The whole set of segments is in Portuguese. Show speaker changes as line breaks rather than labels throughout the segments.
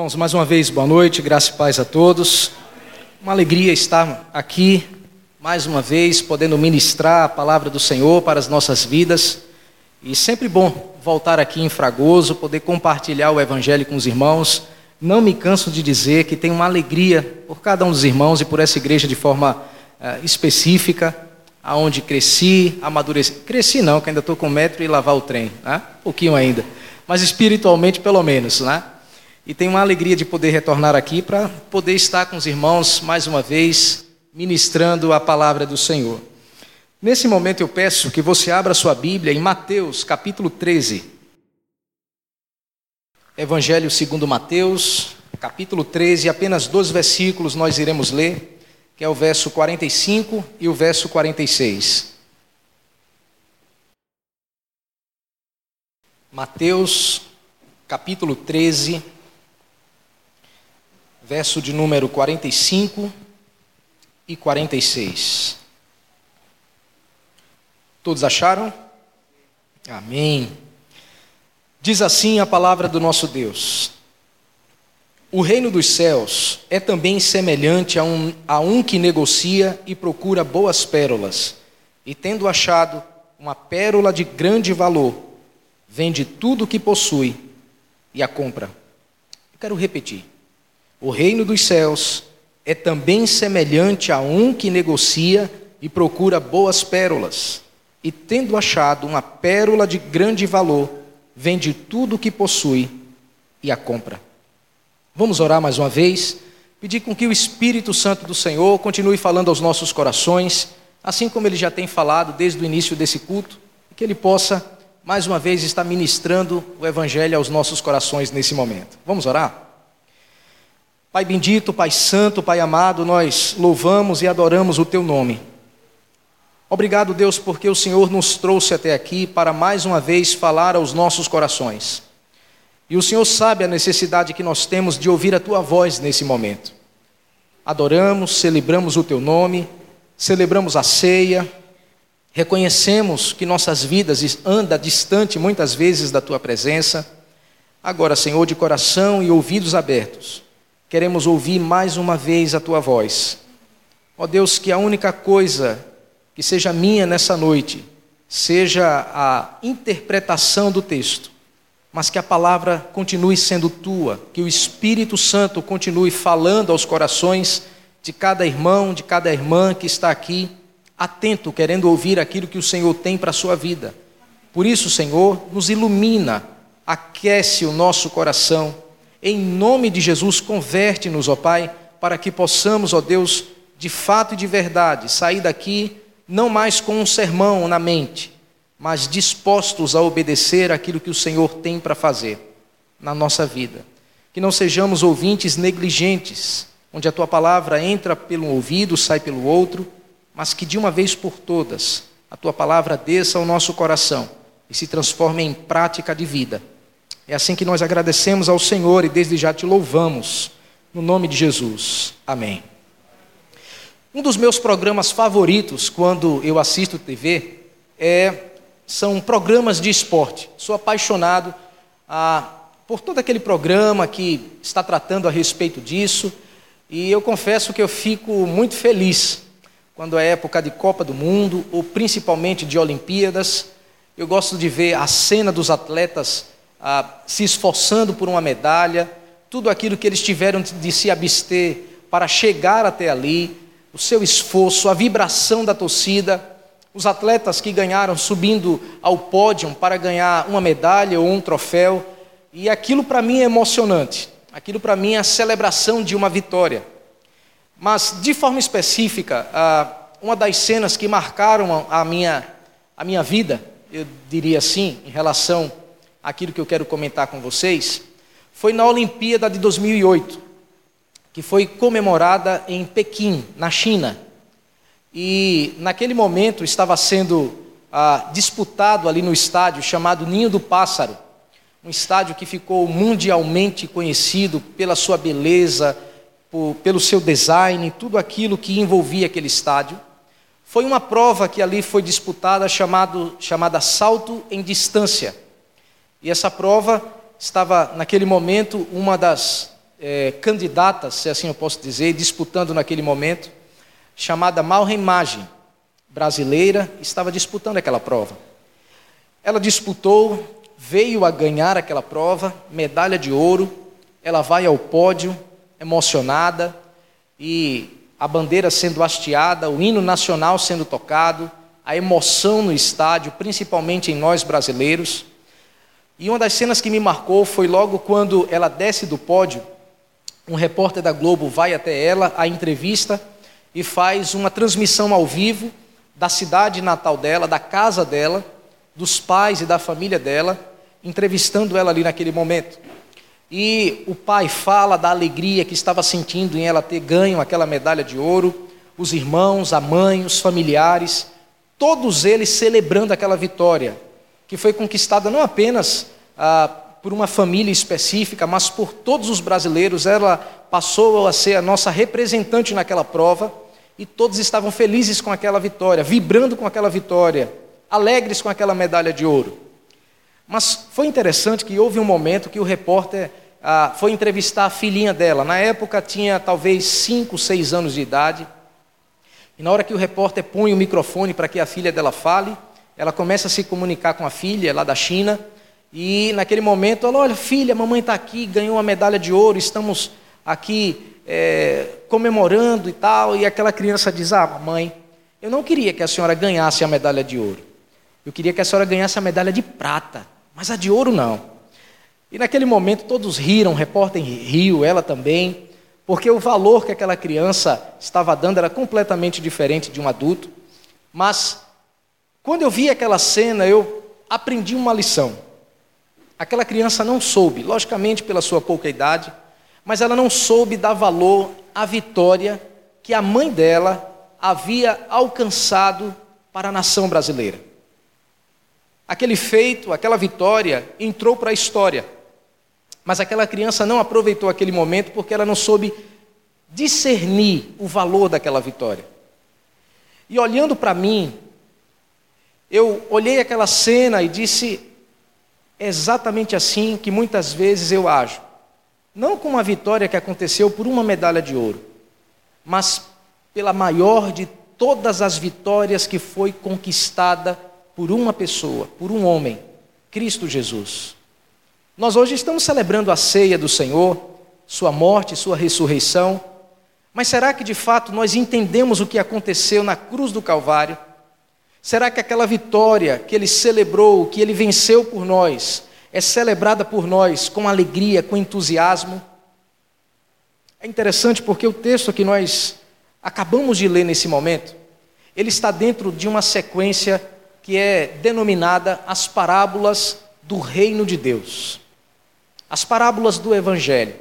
Irmãos, mais uma vez, boa noite, graça e paz a todos. Uma alegria estar aqui, mais uma vez, podendo ministrar a palavra do Senhor para as nossas vidas. E sempre bom voltar aqui em Fragoso, poder compartilhar o Evangelho com os irmãos. Não me canso de dizer que tenho uma alegria por cada um dos irmãos e por essa igreja de forma uh, específica, aonde cresci, amadureci. Cresci não, que ainda estou com metro e lavar o trem, né? pouquinho ainda. Mas espiritualmente, pelo menos, né? E tenho uma alegria de poder retornar aqui para poder estar com os irmãos mais uma vez, ministrando a palavra do Senhor. Nesse momento eu peço que você abra sua Bíblia em Mateus, capítulo 13. Evangelho segundo Mateus, capítulo 13, apenas dois versículos nós iremos ler, que é o verso 45 e o verso 46. Mateus, capítulo 13, verso de número 45 e 46. Todos acharam? Amém. Diz assim a palavra do nosso Deus: O reino dos céus é também semelhante a um, a um que negocia e procura boas pérolas, e tendo achado uma pérola de grande valor, vende tudo o que possui e a compra. Eu quero repetir. O reino dos céus é também semelhante a um que negocia e procura boas pérolas, e tendo achado uma pérola de grande valor, vende tudo o que possui e a compra. Vamos orar mais uma vez, pedir com que o Espírito Santo do Senhor continue falando aos nossos corações, assim como ele já tem falado desde o início desse culto, e que ele possa mais uma vez estar ministrando o Evangelho aos nossos corações nesse momento. Vamos orar? Pai bendito, Pai santo, Pai amado, nós louvamos e adoramos o teu nome. Obrigado, Deus, porque o Senhor nos trouxe até aqui para mais uma vez falar aos nossos corações. E o Senhor sabe a necessidade que nós temos de ouvir a tua voz nesse momento. Adoramos, celebramos o teu nome, celebramos a ceia, reconhecemos que nossas vidas andam distante muitas vezes da tua presença. Agora, Senhor, de coração e ouvidos abertos, queremos ouvir mais uma vez a tua voz. Ó Deus, que a única coisa que seja minha nessa noite seja a interpretação do texto, mas que a palavra continue sendo tua, que o Espírito Santo continue falando aos corações de cada irmão, de cada irmã que está aqui, atento, querendo ouvir aquilo que o Senhor tem para a sua vida. Por isso, Senhor, nos ilumina, aquece o nosso coração em nome de Jesus, converte-nos, ó Pai, para que possamos, ó Deus, de fato e de verdade, sair daqui não mais com um sermão na mente, mas dispostos a obedecer aquilo que o Senhor tem para fazer na nossa vida. Que não sejamos ouvintes negligentes, onde a tua palavra entra pelo ouvido, sai pelo outro, mas que de uma vez por todas a tua palavra desça ao nosso coração e se transforme em prática de vida é assim que nós agradecemos ao Senhor e desde já te louvamos. No nome de Jesus. Amém. Um dos meus programas favoritos quando eu assisto TV é, são programas de esporte. Sou apaixonado ah, por todo aquele programa que está tratando a respeito disso. E eu confesso que eu fico muito feliz quando é época de Copa do Mundo, ou principalmente de Olimpíadas. Eu gosto de ver a cena dos atletas ah, se esforçando por uma medalha, tudo aquilo que eles tiveram de se abster para chegar até ali, o seu esforço, a vibração da torcida, os atletas que ganharam subindo ao pódio para ganhar uma medalha ou um troféu, e aquilo para mim é emocionante, aquilo para mim é a celebração de uma vitória. Mas, de forma específica, ah, uma das cenas que marcaram a minha, a minha vida, eu diria assim, em relação aquilo que eu quero comentar com vocês, foi na Olimpíada de 2008, que foi comemorada em Pequim, na China. E naquele momento estava sendo ah, disputado ali no estádio chamado Ninho do Pássaro, um estádio que ficou mundialmente conhecido pela sua beleza, por, pelo seu design, tudo aquilo que envolvia aquele estádio. Foi uma prova que ali foi disputada chamado, chamada salto em distância. E essa prova estava, naquele momento, uma das é, candidatas, se assim eu posso dizer, disputando naquele momento, chamada Malren Magem, brasileira, estava disputando aquela prova. Ela disputou, veio a ganhar aquela prova, medalha de ouro, ela vai ao pódio, emocionada, e a bandeira sendo hasteada, o hino nacional sendo tocado, a emoção no estádio, principalmente em nós brasileiros. E uma das cenas que me marcou foi logo quando ela desce do pódio, um repórter da Globo vai até ela, a entrevista e faz uma transmissão ao vivo da cidade natal dela, da casa dela, dos pais e da família dela, entrevistando ela ali naquele momento. E o pai fala da alegria que estava sentindo em ela ter ganho aquela medalha de ouro, os irmãos, a mãe, os familiares, todos eles celebrando aquela vitória, que foi conquistada não apenas ah, por uma família específica, mas por todos os brasileiros. Ela passou a ser a nossa representante naquela prova e todos estavam felizes com aquela vitória, vibrando com aquela vitória, alegres com aquela medalha de ouro. Mas foi interessante que houve um momento que o repórter ah, foi entrevistar a filhinha dela. Na época tinha talvez 5, 6 anos de idade. E na hora que o repórter põe o microfone para que a filha dela fale, ela começa a se comunicar com a filha lá da China. E naquele momento ela, olha, filha, mamãe está aqui, ganhou uma medalha de ouro, estamos aqui é, comemorando e tal, e aquela criança diz: Ah, mãe, eu não queria que a senhora ganhasse a medalha de ouro. Eu queria que a senhora ganhasse a medalha de prata, mas a de ouro não. E naquele momento todos riram, o repórter riu, ela também, porque o valor que aquela criança estava dando era completamente diferente de um adulto. Mas quando eu vi aquela cena, eu aprendi uma lição. Aquela criança não soube, logicamente pela sua pouca idade, mas ela não soube dar valor à vitória que a mãe dela havia alcançado para a nação brasileira. Aquele feito, aquela vitória entrou para a história. Mas aquela criança não aproveitou aquele momento porque ela não soube discernir o valor daquela vitória. E olhando para mim, eu olhei aquela cena e disse: é exatamente assim que muitas vezes eu ajo. Não com uma vitória que aconteceu por uma medalha de ouro, mas pela maior de todas as vitórias que foi conquistada por uma pessoa, por um homem, Cristo Jesus. Nós hoje estamos celebrando a ceia do Senhor, Sua morte, Sua ressurreição, mas será que de fato nós entendemos o que aconteceu na cruz do Calvário? Será que aquela vitória que Ele celebrou, que Ele venceu por nós, é celebrada por nós com alegria, com entusiasmo. É interessante porque o texto que nós acabamos de ler nesse momento, ele está dentro de uma sequência que é denominada as parábolas do reino de Deus. As parábolas do evangelho.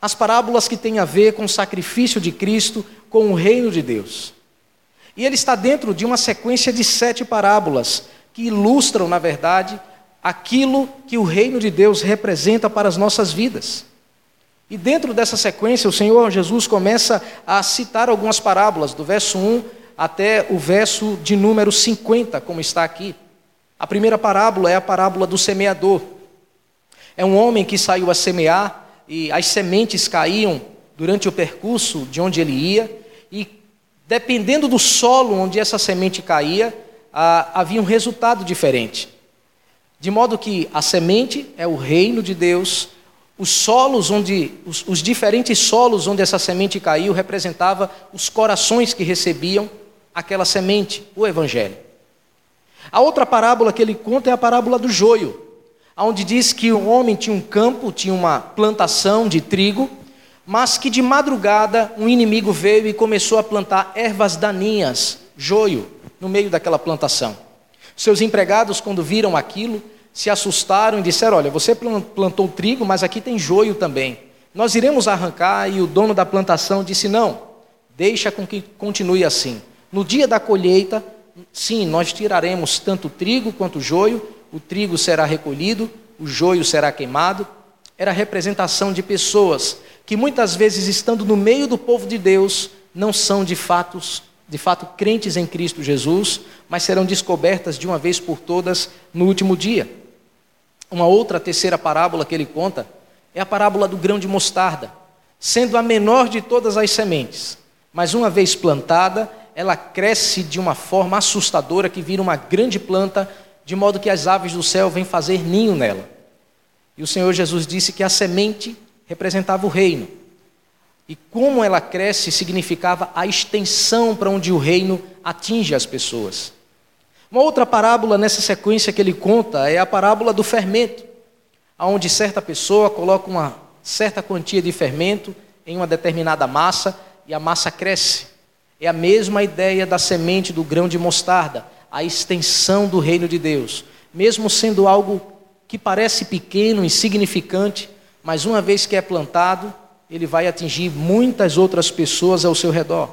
As parábolas que têm a ver com o sacrifício de Cristo, com o reino de Deus. E ele está dentro de uma sequência de sete parábolas que ilustram, na verdade, aquilo que o reino de Deus representa para as nossas vidas. E dentro dessa sequência, o Senhor Jesus começa a citar algumas parábolas, do verso 1 até o verso de número 50, como está aqui. A primeira parábola é a parábola do semeador. É um homem que saiu a semear e as sementes caíam durante o percurso de onde ele ia, e dependendo do solo onde essa semente caía, havia um resultado diferente. De modo que a semente é o reino de Deus, os solos onde os, os, diferentes solos onde essa semente caiu representava os corações que recebiam aquela semente, o evangelho. A outra parábola que ele conta é a parábola do joio, onde diz que um homem tinha um campo, tinha uma plantação de trigo, mas que de madrugada um inimigo veio e começou a plantar ervas daninhas, joio, no meio daquela plantação. Seus empregados, quando viram aquilo, se assustaram e disseram: Olha, você plantou trigo, mas aqui tem joio também. Nós iremos arrancar, e o dono da plantação disse: Não, deixa com que continue assim. No dia da colheita, sim, nós tiraremos tanto trigo quanto joio, o trigo será recolhido, o joio será queimado. Era a representação de pessoas que muitas vezes, estando no meio do povo de Deus, não são de fato, de fato crentes em Cristo Jesus, mas serão descobertas de uma vez por todas no último dia. Uma outra terceira parábola que ele conta é a parábola do grão de mostarda, sendo a menor de todas as sementes, mas uma vez plantada, ela cresce de uma forma assustadora que vira uma grande planta, de modo que as aves do céu vêm fazer ninho nela. E o Senhor Jesus disse que a semente representava o reino. E como ela cresce significava a extensão para onde o reino atinge as pessoas. Uma outra parábola nessa sequência que ele conta é a parábola do fermento, onde certa pessoa coloca uma certa quantia de fermento em uma determinada massa e a massa cresce. É a mesma ideia da semente do grão de mostarda, a extensão do reino de Deus. Mesmo sendo algo que parece pequeno, insignificante, mas uma vez que é plantado, ele vai atingir muitas outras pessoas ao seu redor.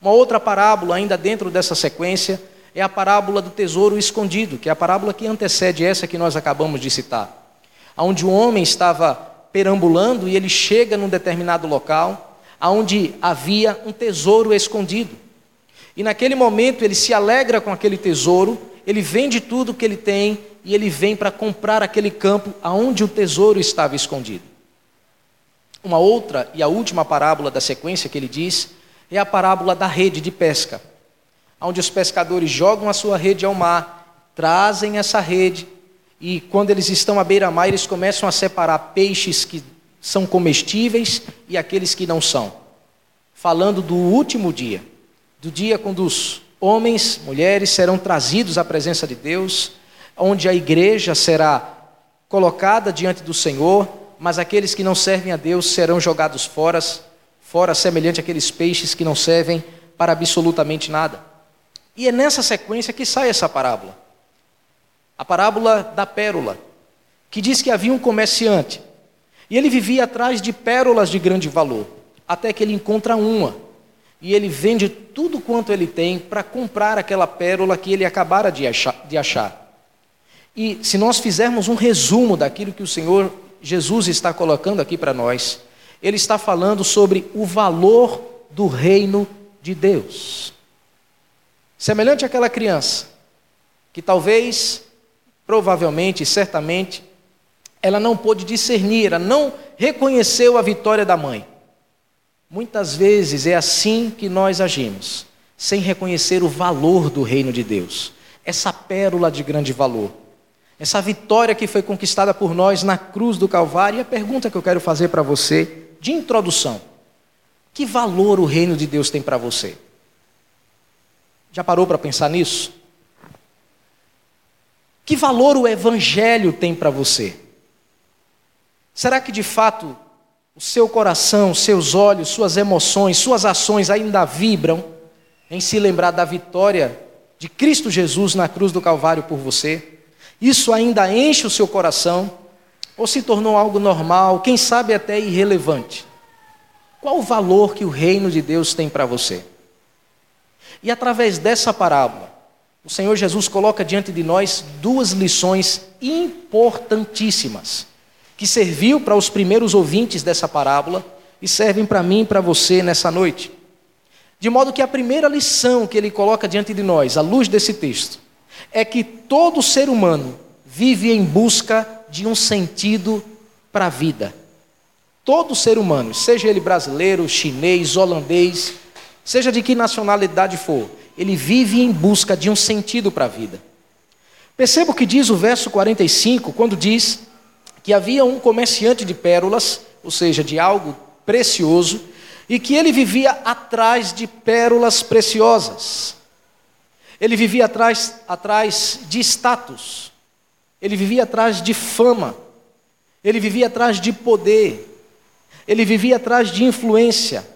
Uma outra parábola, ainda dentro dessa sequência, é a parábola do tesouro escondido, que é a parábola que antecede essa que nós acabamos de citar. Onde o homem estava perambulando e ele chega num determinado local onde havia um tesouro escondido. E naquele momento ele se alegra com aquele tesouro, ele vende tudo que ele tem e ele vem para comprar aquele campo aonde o tesouro estava escondido. Uma outra e a última parábola da sequência que ele diz é a parábola da rede de pesca, onde os pescadores jogam a sua rede ao mar, trazem essa rede e quando eles estão à beira-mar, eles começam a separar peixes que são comestíveis e aqueles que não são. Falando do último dia, do dia quando os homens, mulheres serão trazidos à presença de Deus, onde a igreja será colocada diante do Senhor, mas aqueles que não servem a Deus serão jogados fora, fora semelhante àqueles peixes que não servem para absolutamente nada. E é nessa sequência que sai essa parábola. A parábola da pérola, que diz que havia um comerciante e ele vivia atrás de pérolas de grande valor, até que ele encontra uma. E ele vende tudo quanto ele tem para comprar aquela pérola que ele acabara de achar, de achar. E se nós fizermos um resumo daquilo que o Senhor Jesus está colocando aqui para nós, ele está falando sobre o valor do reino de Deus. Semelhante àquela criança que talvez, provavelmente, certamente, ela não pôde discernir, ela não reconheceu a vitória da mãe. Muitas vezes é assim que nós agimos, sem reconhecer o valor do reino de Deus, essa pérola de grande valor, essa vitória que foi conquistada por nós na cruz do Calvário. E a pergunta que eu quero fazer para você, de introdução: que valor o reino de Deus tem para você? Já parou para pensar nisso? Que valor o Evangelho tem para você? Será que de fato o seu coração, seus olhos, suas emoções, suas ações ainda vibram em se lembrar da vitória de Cristo Jesus na cruz do Calvário por você? Isso ainda enche o seu coração? Ou se tornou algo normal, quem sabe até irrelevante? Qual o valor que o reino de Deus tem para você? E através dessa parábola, o Senhor Jesus coloca diante de nós duas lições importantíssimas que serviu para os primeiros ouvintes dessa parábola e servem para mim e para você nessa noite. De modo que a primeira lição que ele coloca diante de nós, à luz desse texto, é que todo ser humano vive em busca de um sentido para a vida. Todo ser humano, seja ele brasileiro, chinês, holandês, seja de que nacionalidade for, ele vive em busca de um sentido para a vida. Perceba o que diz o verso 45, quando diz que havia um comerciante de pérolas, ou seja, de algo precioso, e que ele vivia atrás de pérolas preciosas. Ele vivia atrás, atrás de status, ele vivia atrás de fama, ele vivia atrás de poder, ele vivia atrás de influência.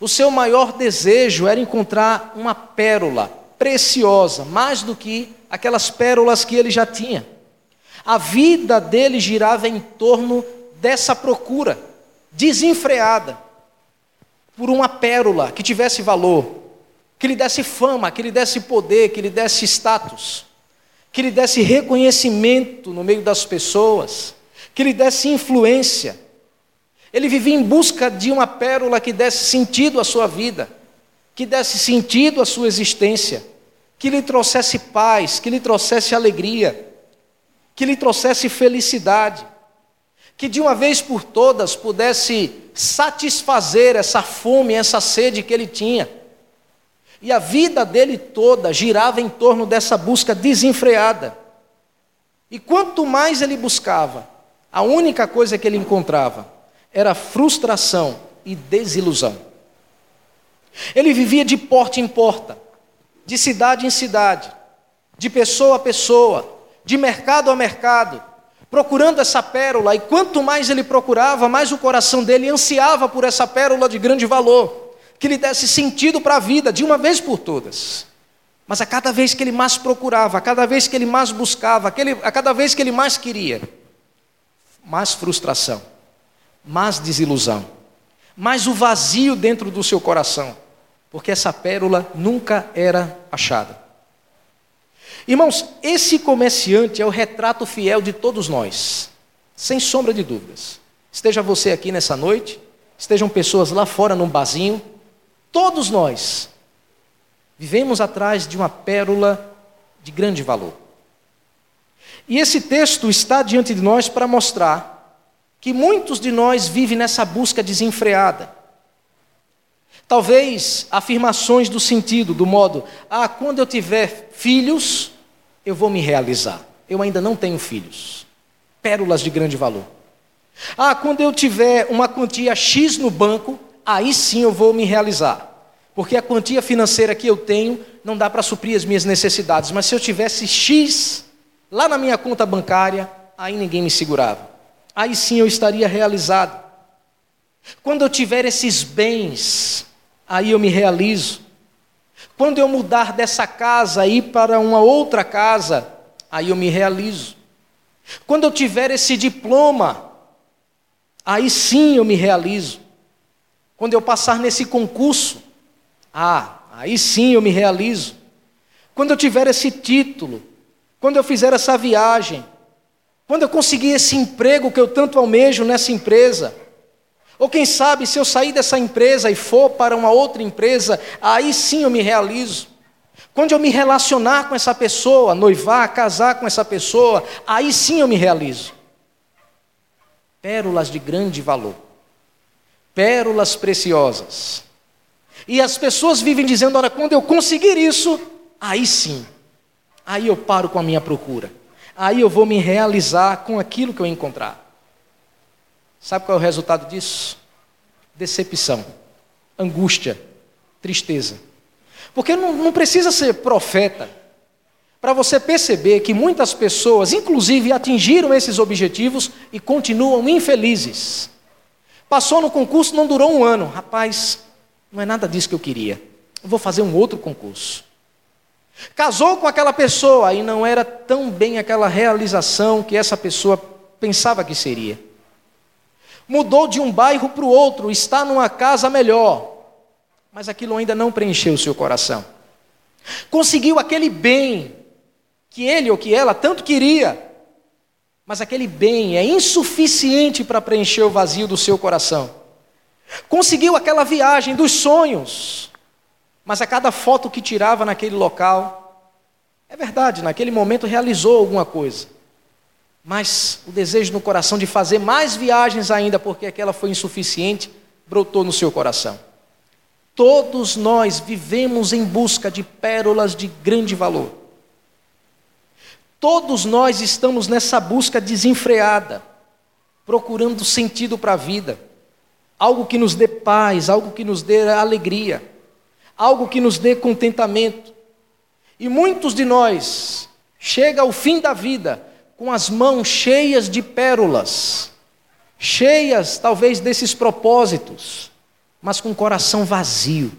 O seu maior desejo era encontrar uma pérola preciosa, mais do que aquelas pérolas que ele já tinha. A vida dele girava em torno dessa procura. desenfreada, por uma pérola que tivesse valor, que lhe desse fama, que lhe desse poder, que lhe desse status, que lhe desse reconhecimento no meio das pessoas, que lhe desse influência. Ele vivia em busca de uma pérola que desse sentido à sua vida, que desse sentido à sua existência, que lhe trouxesse paz, que lhe trouxesse alegria, que lhe trouxesse felicidade, que de uma vez por todas pudesse satisfazer essa fome, essa sede que ele tinha. E a vida dele toda girava em torno dessa busca desenfreada. E quanto mais ele buscava, a única coisa que ele encontrava era frustração e desilusão. Ele vivia de porta em porta, de cidade em cidade, de pessoa a pessoa, de mercado a mercado, procurando essa pérola, e quanto mais ele procurava, mais o coração dele ansiava por essa pérola de grande valor que lhe desse sentido para a vida de uma vez por todas. Mas a cada vez que ele mais procurava, a cada vez que ele mais buscava, a cada vez que ele mais queria, mais frustração, mais desilusão, mais o vazio dentro do seu coração, porque essa pérola nunca era achada. Irmãos, esse comerciante é o retrato fiel de todos nós, sem sombra de dúvidas. Esteja você aqui nessa noite, estejam pessoas lá fora num barzinho, Todos nós vivemos atrás de uma pérola de grande valor. E esse texto está diante de nós para mostrar que muitos de nós vivem nessa busca desenfreada. Talvez afirmações do sentido, do modo, ah, quando eu tiver filhos, eu vou me realizar. Eu ainda não tenho filhos. Pérolas de grande valor. Ah, quando eu tiver uma quantia X no banco, aí sim eu vou me realizar. Porque a quantia financeira que eu tenho não dá para suprir as minhas necessidades, mas se eu tivesse X lá na minha conta bancária, aí ninguém me segurava. Aí sim eu estaria realizado. Quando eu tiver esses bens, aí eu me realizo. Quando eu mudar dessa casa e ir para uma outra casa, aí eu me realizo. Quando eu tiver esse diploma, aí sim eu me realizo. Quando eu passar nesse concurso, ah, aí sim eu me realizo. Quando eu tiver esse título, quando eu fizer essa viagem, quando eu conseguir esse emprego que eu tanto almejo nessa empresa, ou quem sabe se eu sair dessa empresa e for para uma outra empresa, aí sim eu me realizo. Quando eu me relacionar com essa pessoa, noivar, casar com essa pessoa, aí sim eu me realizo. Pérolas de grande valor pérolas preciosas. E as pessoas vivem dizendo: olha, quando eu conseguir isso, aí sim, aí eu paro com a minha procura, aí eu vou me realizar com aquilo que eu encontrar. Sabe qual é o resultado disso? Decepção, angústia, tristeza. Porque não, não precisa ser profeta para você perceber que muitas pessoas, inclusive, atingiram esses objetivos e continuam infelizes. Passou no concurso, não durou um ano. Rapaz, não é nada disso que eu queria. Eu vou fazer um outro concurso. Casou com aquela pessoa e não era tão bem aquela realização que essa pessoa pensava que seria. Mudou de um bairro para o outro, está numa casa melhor, mas aquilo ainda não preencheu o seu coração. Conseguiu aquele bem que ele ou que ela tanto queria, mas aquele bem é insuficiente para preencher o vazio do seu coração. Conseguiu aquela viagem dos sonhos, mas a cada foto que tirava naquele local, é verdade, naquele momento realizou alguma coisa, mas o desejo no coração de fazer mais viagens ainda, porque aquela foi insuficiente, brotou no seu coração. Todos nós vivemos em busca de pérolas de grande valor. Todos nós estamos nessa busca desenfreada, procurando sentido para a vida, algo que nos dê paz, algo que nos dê alegria, algo que nos dê contentamento. E muitos de nós chega ao fim da vida com as mãos cheias de pérolas, cheias talvez desses propósitos, mas com o coração vazio.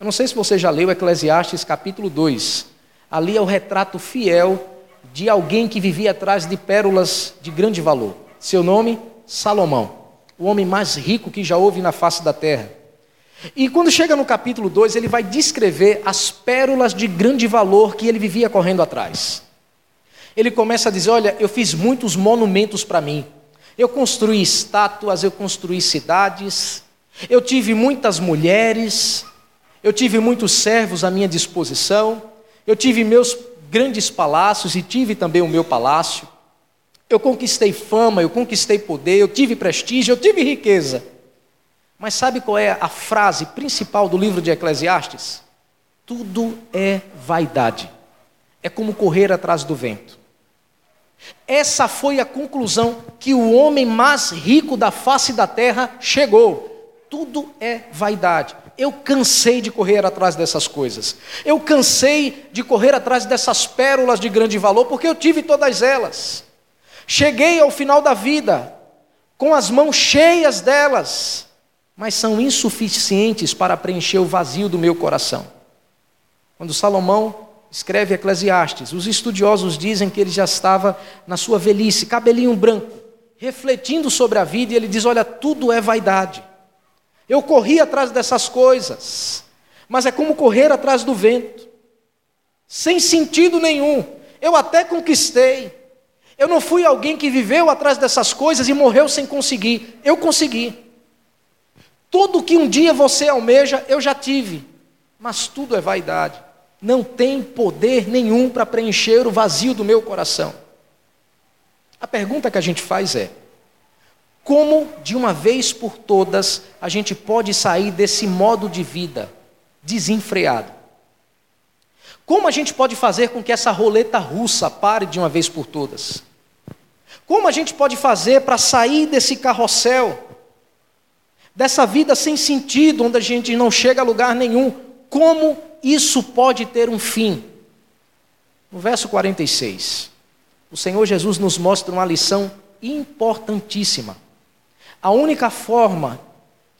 Eu não sei se você já leu Eclesiastes capítulo 2, Ali é o retrato fiel de alguém que vivia atrás de pérolas de grande valor. Seu nome, Salomão. O homem mais rico que já houve na face da terra. E quando chega no capítulo 2, ele vai descrever as pérolas de grande valor que ele vivia correndo atrás. Ele começa a dizer: Olha, eu fiz muitos monumentos para mim. Eu construí estátuas, eu construí cidades, eu tive muitas mulheres, eu tive muitos servos à minha disposição, eu tive meus grandes palácios e tive também o meu palácio. Eu conquistei fama, eu conquistei poder, eu tive prestígio, eu tive riqueza. Mas sabe qual é a frase principal do livro de Eclesiastes? Tudo é vaidade. É como correr atrás do vento. Essa foi a conclusão que o homem mais rico da face da terra chegou. Tudo é vaidade. Eu cansei de correr atrás dessas coisas. Eu cansei de correr atrás dessas pérolas de grande valor, porque eu tive todas elas. Cheguei ao final da vida com as mãos cheias delas mas são insuficientes para preencher o vazio do meu coração. Quando Salomão escreve Eclesiastes, os estudiosos dizem que ele já estava na sua velhice, cabelinho branco, refletindo sobre a vida, e ele diz: Olha, tudo é vaidade. Eu corri atrás dessas coisas, mas é como correr atrás do vento, sem sentido nenhum. Eu até conquistei. Eu não fui alguém que viveu atrás dessas coisas e morreu sem conseguir. Eu consegui. Tudo que um dia você almeja, eu já tive, mas tudo é vaidade. Não tem poder nenhum para preencher o vazio do meu coração. A pergunta que a gente faz é: como de uma vez por todas a gente pode sair desse modo de vida desenfreado? Como a gente pode fazer com que essa roleta russa pare de uma vez por todas? Como a gente pode fazer para sair desse carrossel dessa vida sem sentido, onde a gente não chega a lugar nenhum, como isso pode ter um fim? No verso 46, o Senhor Jesus nos mostra uma lição importantíssima. A única forma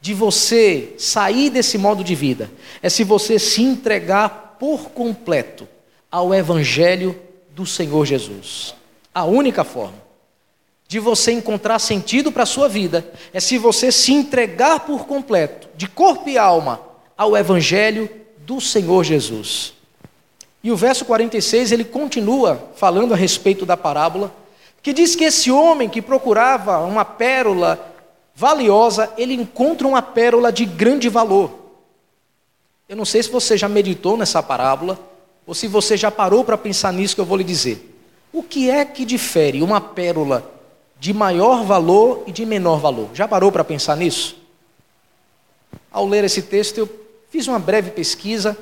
de você sair desse modo de vida é se você se entregar por completo ao Evangelho do Senhor Jesus. A única forma de você encontrar sentido para a sua vida é se você se entregar por completo, de corpo e alma, ao Evangelho do Senhor Jesus. E o verso 46 ele continua falando a respeito da parábola, que diz que esse homem que procurava uma pérola valiosa, ele encontra uma pérola de grande valor. Eu não sei se você já meditou nessa parábola, ou se você já parou para pensar nisso que eu vou lhe dizer. O que é que difere uma pérola de maior valor e de menor valor. Já parou para pensar nisso? Ao ler esse texto, eu fiz uma breve pesquisa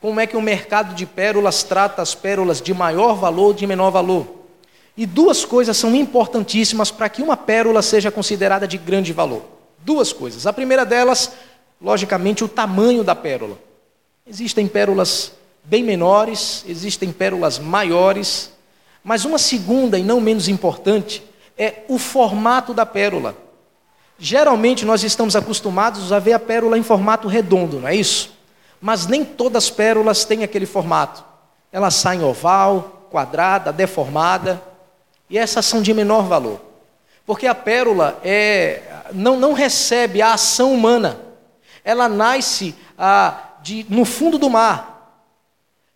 como é que o mercado de pérolas trata as pérolas de maior valor e de menor valor. E duas coisas são importantíssimas para que uma pérola seja considerada de grande valor. Duas coisas. A primeira delas, logicamente, o tamanho da pérola. Existem pérolas bem menores, existem pérolas maiores, mas uma segunda e não menos importante é o formato da pérola. Geralmente nós estamos acostumados a ver a pérola em formato redondo, não é isso? Mas nem todas as pérolas têm aquele formato. Elas saem oval, quadrada, deformada, e essas são de menor valor. Porque a pérola é, não, não recebe a ação humana. Ela nasce ah, de, no fundo do mar,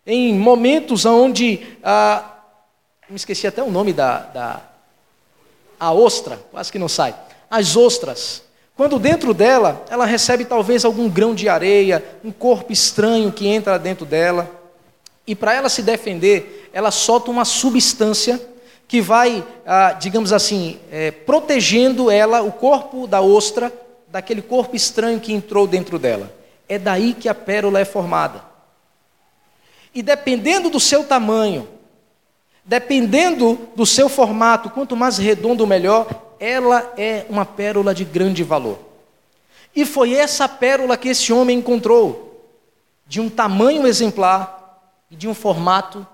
em momentos onde. Ah, me esqueci até o nome da, da a ostra, quase que não sai, as ostras. Quando dentro dela, ela recebe talvez algum grão de areia, um corpo estranho que entra dentro dela. E para ela se defender, ela solta uma substância que vai, ah, digamos assim, é, protegendo ela, o corpo da ostra, daquele corpo estranho que entrou dentro dela. É daí que a pérola é formada. E dependendo do seu tamanho, Dependendo do seu formato, quanto mais redondo, melhor, ela é uma pérola de grande valor. E foi essa pérola que esse homem encontrou, de um tamanho exemplar e de um formato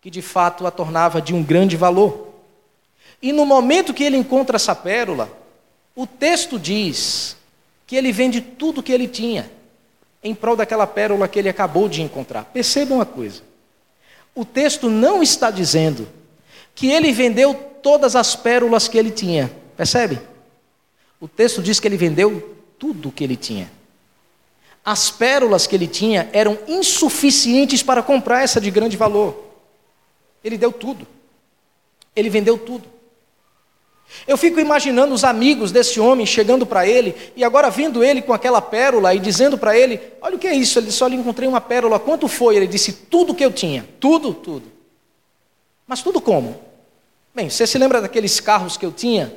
que de fato a tornava de um grande valor. E no momento que ele encontra essa pérola, o texto diz que ele vende tudo que ele tinha em prol daquela pérola que ele acabou de encontrar. Percebam uma coisa: o texto não está dizendo que ele vendeu todas as pérolas que ele tinha. Percebe? O texto diz que ele vendeu tudo que ele tinha. As pérolas que ele tinha eram insuficientes para comprar essa de grande valor. Ele deu tudo. Ele vendeu tudo. Eu fico imaginando os amigos desse homem chegando para ele e agora vendo ele com aquela pérola e dizendo para ele: Olha o que é isso? Ele só lhe encontrei uma pérola. Quanto foi? Ele disse: Tudo que eu tinha. Tudo, tudo. Mas tudo como? Bem, você se lembra daqueles carros que eu tinha?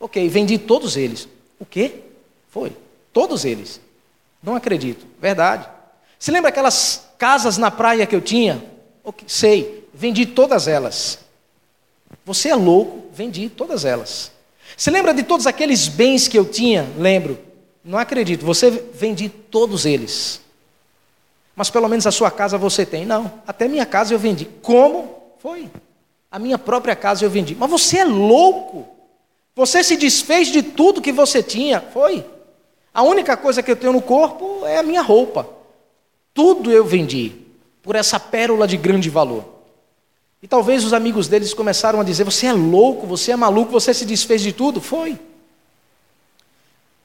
Ok, vendi todos eles. O quê? Foi. Todos eles. Não acredito. Verdade. Se lembra aquelas casas na praia que eu tinha? Okay, sei. Vendi todas elas. Você é louco, vendi todas elas. Se lembra de todos aqueles bens que eu tinha? Lembro. Não acredito. Você vendi todos eles. Mas pelo menos a sua casa você tem. Não, até minha casa eu vendi. Como? Foi. A minha própria casa eu vendi. Mas você é louco. Você se desfez de tudo que você tinha. Foi. A única coisa que eu tenho no corpo é a minha roupa. Tudo eu vendi por essa pérola de grande valor. E talvez os amigos deles começaram a dizer: Você é louco, você é maluco, você se desfez de tudo? Foi.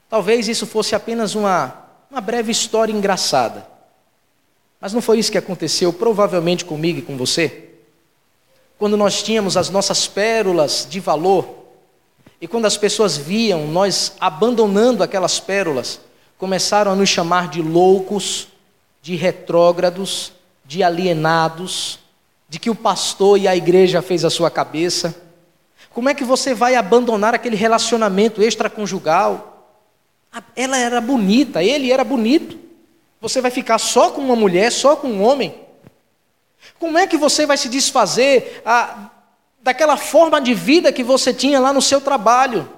Talvez isso fosse apenas uma, uma breve história engraçada. Mas não foi isso que aconteceu, provavelmente comigo e com você. Quando nós tínhamos as nossas pérolas de valor, e quando as pessoas viam nós abandonando aquelas pérolas, começaram a nos chamar de loucos, de retrógrados, de alienados, de que o pastor e a igreja fez a sua cabeça. Como é que você vai abandonar aquele relacionamento extraconjugal? Ela era bonita, ele era bonito. Você vai ficar só com uma mulher, só com um homem? Como é que você vai se desfazer ah, daquela forma de vida que você tinha lá no seu trabalho.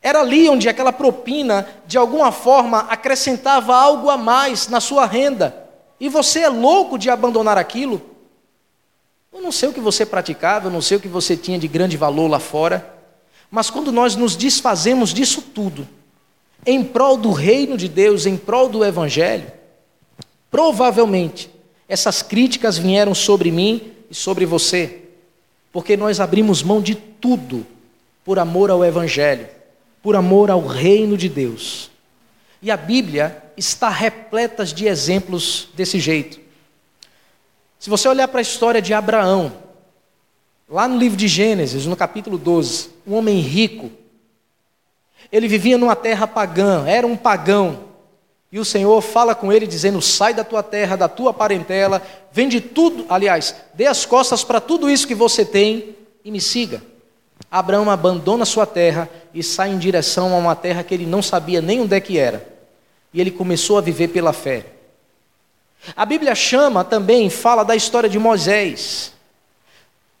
Era ali onde aquela propina, de alguma forma, acrescentava algo a mais na sua renda. E você é louco de abandonar aquilo? Eu não sei o que você praticava, eu não sei o que você tinha de grande valor lá fora, mas quando nós nos desfazemos disso tudo, em prol do reino de Deus, em prol do Evangelho, provavelmente essas críticas vieram sobre mim e sobre você porque nós abrimos mão de tudo por amor ao Evangelho, por amor ao reino de Deus. E a Bíblia está repleta de exemplos desse jeito. Se você olhar para a história de Abraão, lá no livro de Gênesis, no capítulo 12, um homem rico, ele vivia numa terra pagã, era um pagão, e o Senhor fala com ele, dizendo: Sai da tua terra, da tua parentela, vende tudo, aliás, dê as costas para tudo isso que você tem e me siga. Abraão abandona sua terra e sai em direção a uma terra que ele não sabia nem onde é que era. E ele começou a viver pela fé. A Bíblia chama também, fala da história de Moisés.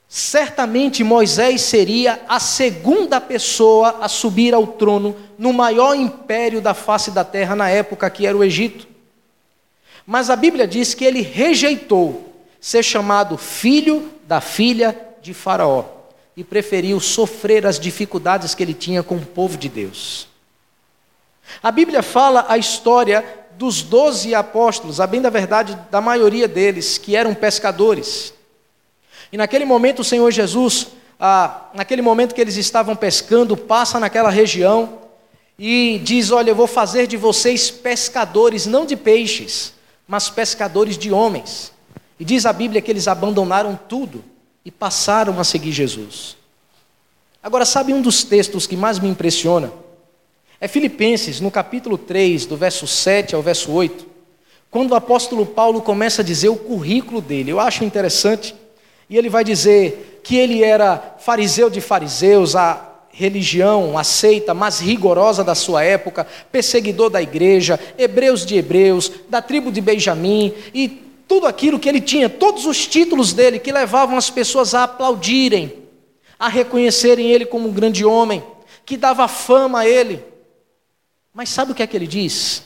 Certamente Moisés seria a segunda pessoa a subir ao trono no maior império da face da terra na época, que era o Egito. Mas a Bíblia diz que ele rejeitou ser chamado filho da filha de Faraó e preferiu sofrer as dificuldades que ele tinha com o povo de Deus. A Bíblia fala a história dos doze apóstolos, a bem da verdade, da maioria deles, que eram pescadores. E naquele momento o Senhor Jesus, ah, naquele momento que eles estavam pescando, passa naquela região e diz: Olha, eu vou fazer de vocês pescadores, não de peixes, mas pescadores de homens. E diz a Bíblia que eles abandonaram tudo e passaram a seguir Jesus. Agora, sabe um dos textos que mais me impressiona? É Filipenses, no capítulo 3, do verso 7 ao verso 8, quando o apóstolo Paulo começa a dizer o currículo dele. Eu acho interessante e ele vai dizer que ele era fariseu de fariseus, a religião, a seita mais rigorosa da sua época, perseguidor da igreja, hebreus de hebreus, da tribo de Benjamim, e tudo aquilo que ele tinha, todos os títulos dele que levavam as pessoas a aplaudirem, a reconhecerem ele como um grande homem, que dava fama a ele. Mas sabe o que é que ele diz?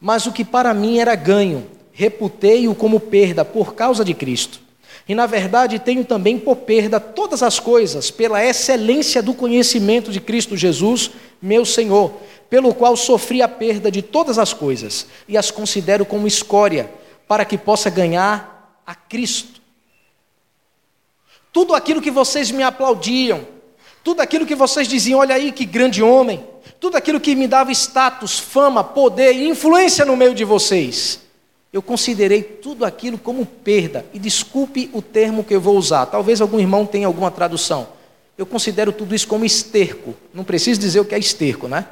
Mas o que para mim era ganho, reputei-o como perda por causa de Cristo. E na verdade tenho também por perda todas as coisas, pela excelência do conhecimento de Cristo Jesus, meu Senhor, pelo qual sofri a perda de todas as coisas e as considero como escória, para que possa ganhar a Cristo. Tudo aquilo que vocês me aplaudiam, tudo aquilo que vocês diziam, olha aí que grande homem, tudo aquilo que me dava status, fama, poder e influência no meio de vocês, eu considerei tudo aquilo como perda. E desculpe o termo que eu vou usar, talvez algum irmão tenha alguma tradução. Eu considero tudo isso como esterco. Não preciso dizer o que é esterco, né?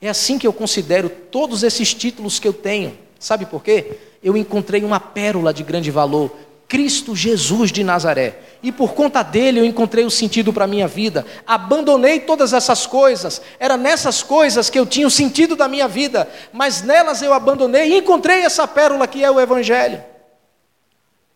É assim que eu considero todos esses títulos que eu tenho. Sabe por quê? Eu encontrei uma pérola de grande valor, Cristo Jesus de Nazaré. E por conta dele eu encontrei o sentido para a minha vida. Abandonei todas essas coisas. Era nessas coisas que eu tinha o sentido da minha vida. Mas nelas eu abandonei e encontrei essa pérola que é o Evangelho.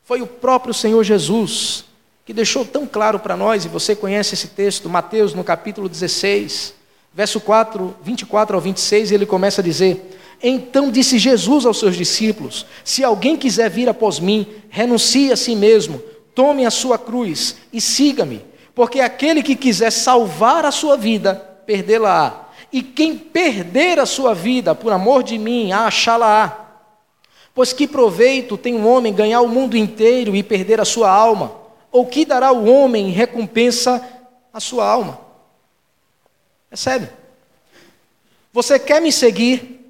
Foi o próprio Senhor Jesus que deixou tão claro para nós, e você conhece esse texto, Mateus no capítulo 16, verso 4, 24 ao 26, ele começa a dizer: então disse Jesus aos seus discípulos: Se alguém quiser vir após mim, renuncie a si mesmo, tome a sua cruz e siga-me. Porque aquele que quiser salvar a sua vida, perdê-la-á. E quem perder a sua vida por amor de mim, a achá-la-á. Pois que proveito tem um homem ganhar o mundo inteiro e perder a sua alma? Ou que dará o homem em recompensa a sua alma? Sério. Você quer me seguir?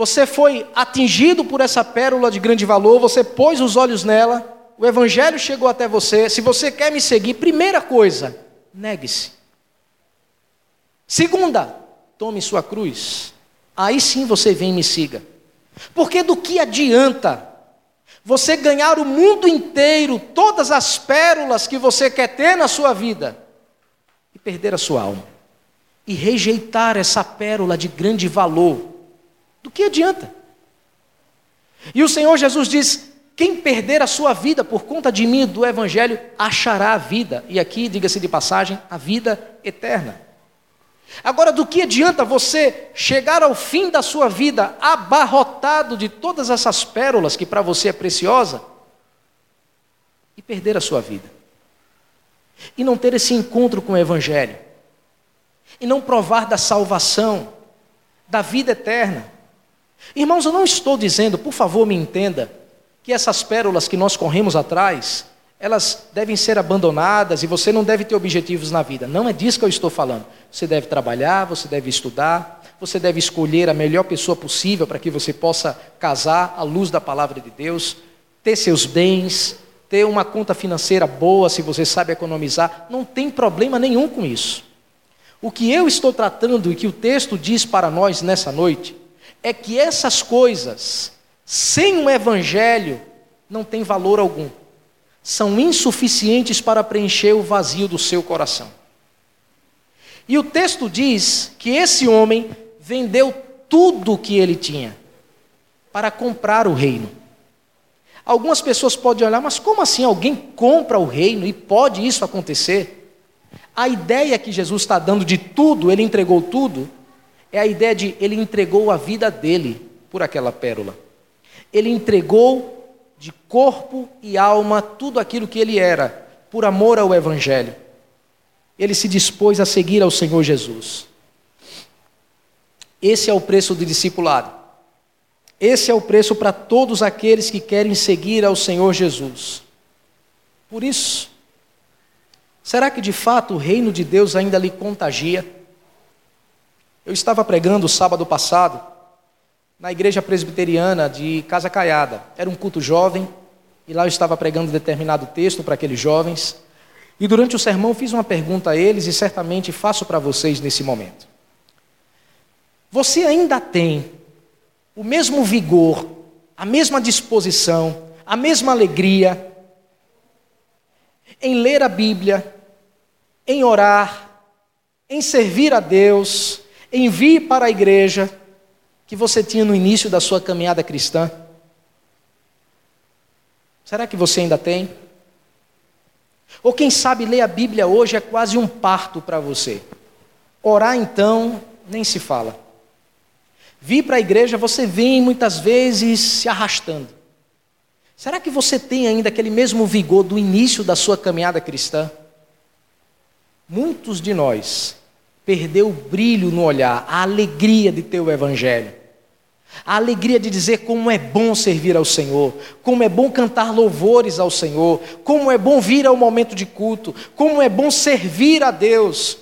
Você foi atingido por essa pérola de grande valor, você pôs os olhos nela, o Evangelho chegou até você. Se você quer me seguir, primeira coisa, negue-se. Segunda, tome sua cruz. Aí sim você vem e me siga. Porque do que adianta você ganhar o mundo inteiro, todas as pérolas que você quer ter na sua vida, e perder a sua alma, e rejeitar essa pérola de grande valor do que adianta? E o Senhor Jesus diz: quem perder a sua vida por conta de mim, do Evangelho, achará a vida. E aqui, diga-se de passagem, a vida eterna. Agora, do que adianta você chegar ao fim da sua vida abarrotado de todas essas pérolas que para você é preciosa e perder a sua vida? E não ter esse encontro com o Evangelho? E não provar da salvação, da vida eterna? Irmãos, eu não estou dizendo, por favor, me entenda, que essas pérolas que nós corremos atrás, elas devem ser abandonadas e você não deve ter objetivos na vida. Não é disso que eu estou falando. Você deve trabalhar, você deve estudar, você deve escolher a melhor pessoa possível para que você possa casar à luz da palavra de Deus, ter seus bens, ter uma conta financeira boa se você sabe economizar. Não tem problema nenhum com isso. O que eu estou tratando e que o texto diz para nós nessa noite é que essas coisas, sem um evangelho, não têm valor algum. São insuficientes para preencher o vazio do seu coração. E o texto diz que esse homem vendeu tudo o que ele tinha para comprar o reino. Algumas pessoas podem olhar, mas como assim alguém compra o reino e pode isso acontecer? A ideia que Jesus está dando de tudo, ele entregou tudo, é a ideia de ele entregou a vida dele por aquela pérola. Ele entregou de corpo e alma tudo aquilo que ele era, por amor ao Evangelho. Ele se dispôs a seguir ao Senhor Jesus. Esse é o preço do discipulado. Esse é o preço para todos aqueles que querem seguir ao Senhor Jesus. Por isso, será que de fato o reino de Deus ainda lhe contagia? Eu estava pregando sábado passado na igreja presbiteriana de Casa Caiada. Era um culto jovem e lá eu estava pregando determinado texto para aqueles jovens. E durante o sermão fiz uma pergunta a eles e certamente faço para vocês nesse momento. Você ainda tem o mesmo vigor, a mesma disposição, a mesma alegria em ler a Bíblia, em orar, em servir a Deus, envie para a igreja que você tinha no início da sua caminhada cristã? Será que você ainda tem? Ou quem sabe ler a Bíblia hoje é quase um parto para você? Orar então, nem se fala. Vir para a igreja, você vem muitas vezes se arrastando. Será que você tem ainda aquele mesmo vigor do início da sua caminhada cristã? Muitos de nós perdeu o brilho no olhar, a alegria de ter o Evangelho. A alegria de dizer como é bom servir ao Senhor, como é bom cantar louvores ao Senhor, como é bom vir ao momento de culto, como é bom servir a Deus,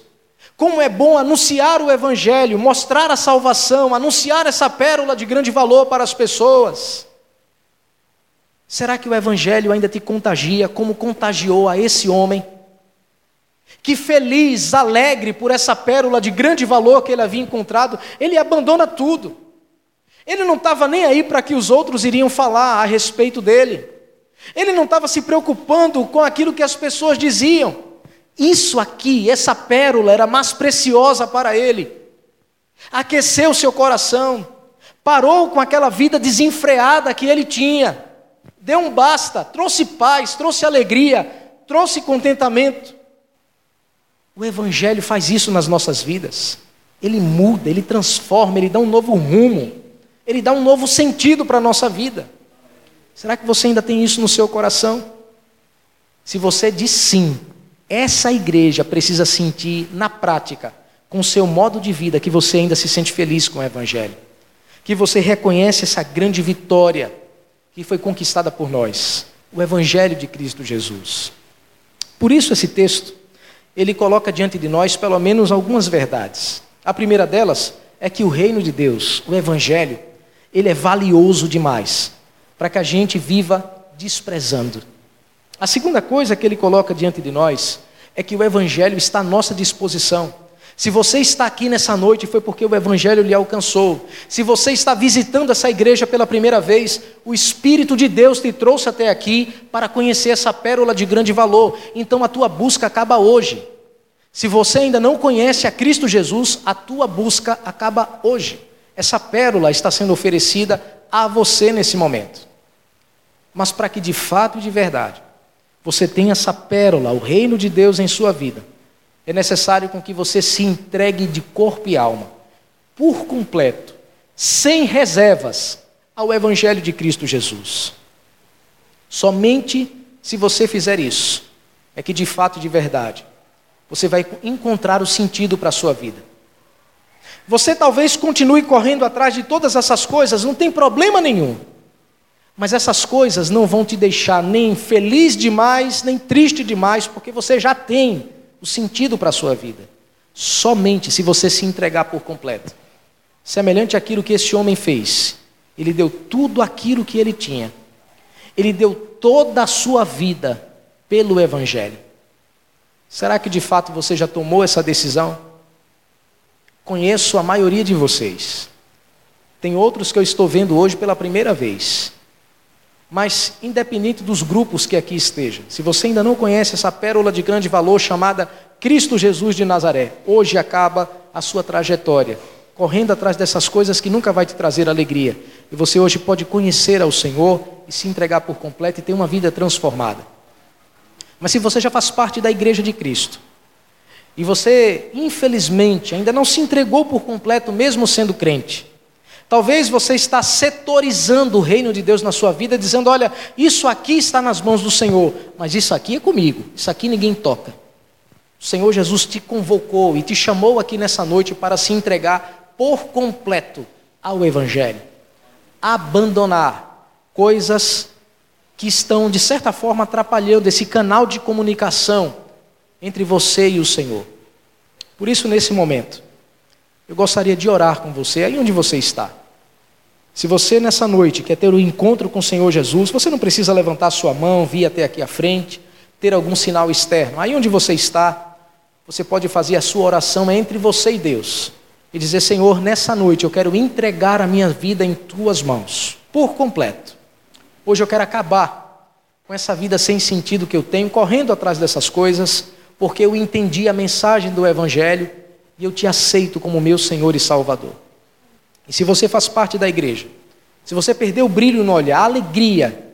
Como é bom anunciar o Evangelho, mostrar a salvação, anunciar essa pérola de grande valor para as pessoas. Será que o Evangelho ainda te contagia como contagiou a esse homem? Que feliz, alegre por essa pérola de grande valor que ele havia encontrado, ele abandona tudo. Ele não estava nem aí para que os outros iriam falar a respeito dele. Ele não estava se preocupando com aquilo que as pessoas diziam. Isso aqui, essa pérola, era mais preciosa para ele. Aqueceu seu coração, parou com aquela vida desenfreada que ele tinha, deu um basta, trouxe paz, trouxe alegria, trouxe contentamento. O Evangelho faz isso nas nossas vidas. Ele muda, ele transforma, ele dá um novo rumo ele dá um novo sentido para a nossa vida. Será que você ainda tem isso no seu coração? Se você diz sim, essa igreja precisa sentir na prática, com o seu modo de vida, que você ainda se sente feliz com o Evangelho, que você reconhece essa grande vitória que foi conquistada por nós, o Evangelho de Cristo Jesus. Por isso, esse texto, ele coloca diante de nós pelo menos algumas verdades. A primeira delas é que o reino de Deus, o Evangelho, ele é valioso demais para que a gente viva desprezando. A segunda coisa que ele coloca diante de nós é que o Evangelho está à nossa disposição. Se você está aqui nessa noite, foi porque o Evangelho lhe alcançou. Se você está visitando essa igreja pela primeira vez, o Espírito de Deus te trouxe até aqui para conhecer essa pérola de grande valor. Então a tua busca acaba hoje. Se você ainda não conhece a Cristo Jesus, a tua busca acaba hoje. Essa pérola está sendo oferecida a você nesse momento. Mas para que de fato e de verdade você tenha essa pérola, o reino de Deus em sua vida, é necessário com que você se entregue de corpo e alma, por completo, sem reservas, ao Evangelho de Cristo Jesus. Somente se você fizer isso, é que de fato e de verdade você vai encontrar o sentido para a sua vida. Você talvez continue correndo atrás de todas essas coisas, não tem problema nenhum. Mas essas coisas não vão te deixar nem feliz demais, nem triste demais, porque você já tem o sentido para a sua vida. Somente se você se entregar por completo. Semelhante àquilo que esse homem fez. Ele deu tudo aquilo que ele tinha. Ele deu toda a sua vida pelo Evangelho. Será que de fato você já tomou essa decisão? Conheço a maioria de vocês. Tem outros que eu estou vendo hoje pela primeira vez. Mas, independente dos grupos que aqui estejam, se você ainda não conhece essa pérola de grande valor chamada Cristo Jesus de Nazaré, hoje acaba a sua trajetória, correndo atrás dessas coisas que nunca vai te trazer alegria. E você hoje pode conhecer ao Senhor e se entregar por completo e ter uma vida transformada. Mas se você já faz parte da igreja de Cristo, e você, infelizmente, ainda não se entregou por completo, mesmo sendo crente. Talvez você está setorizando o reino de Deus na sua vida, dizendo: olha, isso aqui está nas mãos do Senhor, mas isso aqui é comigo, isso aqui ninguém toca. O Senhor Jesus te convocou e te chamou aqui nessa noite para se entregar por completo ao Evangelho. Abandonar coisas que estão, de certa forma, atrapalhando esse canal de comunicação entre você e o Senhor. Por isso, nesse momento, eu gostaria de orar com você, aí onde você está. Se você nessa noite quer ter um encontro com o Senhor Jesus, você não precisa levantar sua mão, vir até aqui à frente, ter algum sinal externo. Aí onde você está, você pode fazer a sua oração entre você e Deus e dizer: Senhor, nessa noite eu quero entregar a minha vida em tuas mãos, por completo. Hoje eu quero acabar com essa vida sem sentido que eu tenho, correndo atrás dessas coisas porque eu entendi a mensagem do Evangelho e eu te aceito como meu Senhor e Salvador. E se você faz parte da igreja, se você perdeu o brilho no olhar, a alegria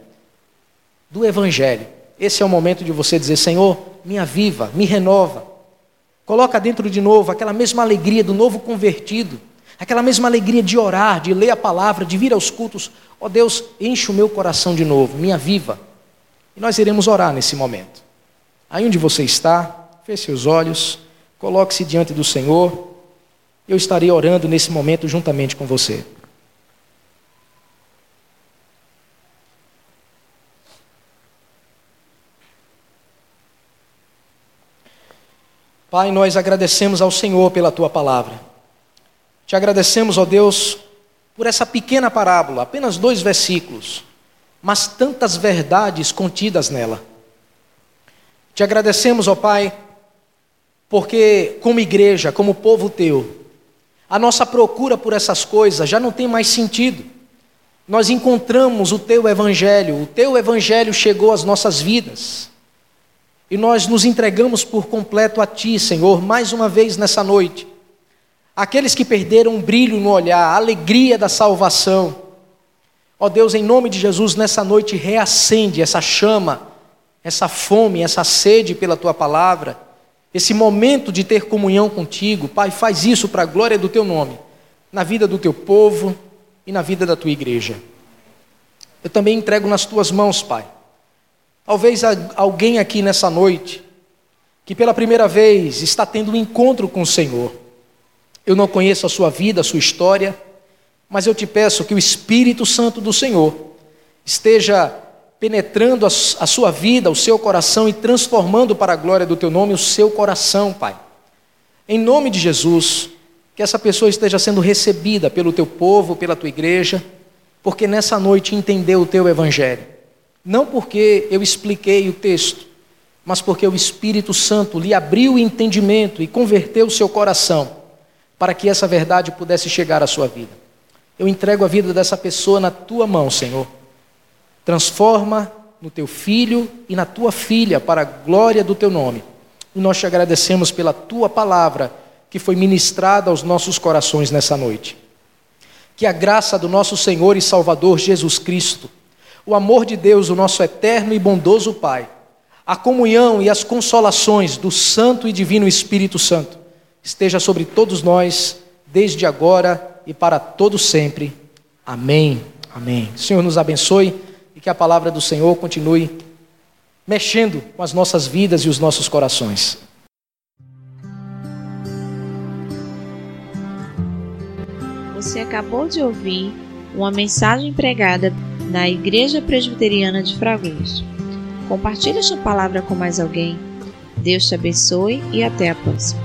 do Evangelho, esse é o momento de você dizer: Senhor, me aviva, me renova. Coloca dentro de novo aquela mesma alegria do novo convertido, aquela mesma alegria de orar, de ler a palavra, de vir aos cultos. Ó oh Deus, enche o meu coração de novo, me aviva. E nós iremos orar nesse momento. Aí onde você está, feche seus olhos, coloque-se diante do Senhor. Eu estarei orando nesse momento juntamente com você. Pai, nós agradecemos ao Senhor pela tua palavra. Te agradecemos, ó Deus, por essa pequena parábola, apenas dois versículos, mas tantas verdades contidas nela. Te agradecemos, ó Pai, porque como igreja, como povo teu, a nossa procura por essas coisas já não tem mais sentido. Nós encontramos o teu evangelho, o teu evangelho chegou às nossas vidas. E nós nos entregamos por completo a ti, Senhor, mais uma vez nessa noite. Aqueles que perderam o brilho no olhar, a alegria da salvação. Ó Deus, em nome de Jesus, nessa noite reacende essa chama, essa fome, essa sede pela tua palavra, esse momento de ter comunhão contigo. Pai, faz isso para a glória do teu nome, na vida do teu povo e na vida da tua igreja. Eu também entrego nas tuas mãos, Pai. Talvez alguém aqui nessa noite que pela primeira vez está tendo um encontro com o Senhor. Eu não conheço a sua vida, a sua história, mas eu te peço que o Espírito Santo do Senhor esteja penetrando a sua vida, o seu coração e transformando para a glória do teu nome o seu coração, Pai. Em nome de Jesus, que essa pessoa esteja sendo recebida pelo teu povo, pela tua igreja, porque nessa noite entendeu o teu evangelho. Não porque eu expliquei o texto, mas porque o Espírito Santo lhe abriu o entendimento e converteu o seu coração para que essa verdade pudesse chegar à sua vida. Eu entrego a vida dessa pessoa na tua mão, Senhor. Transforma no teu filho e na tua filha para a glória do teu nome. E nós te agradecemos pela tua palavra que foi ministrada aos nossos corações nessa noite. Que a graça do nosso Senhor e Salvador Jesus Cristo, o amor de Deus, o nosso eterno e bondoso Pai, a comunhão e as consolações do Santo e Divino Espírito Santo esteja sobre todos nós, desde agora e para todo sempre. Amém. Amém. O Senhor nos abençoe que a palavra do Senhor continue mexendo com as nossas vidas e os nossos corações.
Você acabou de ouvir uma mensagem pregada na Igreja Presbiteriana de Fragoso. Compartilhe esta palavra com mais alguém. Deus te abençoe e até a próxima.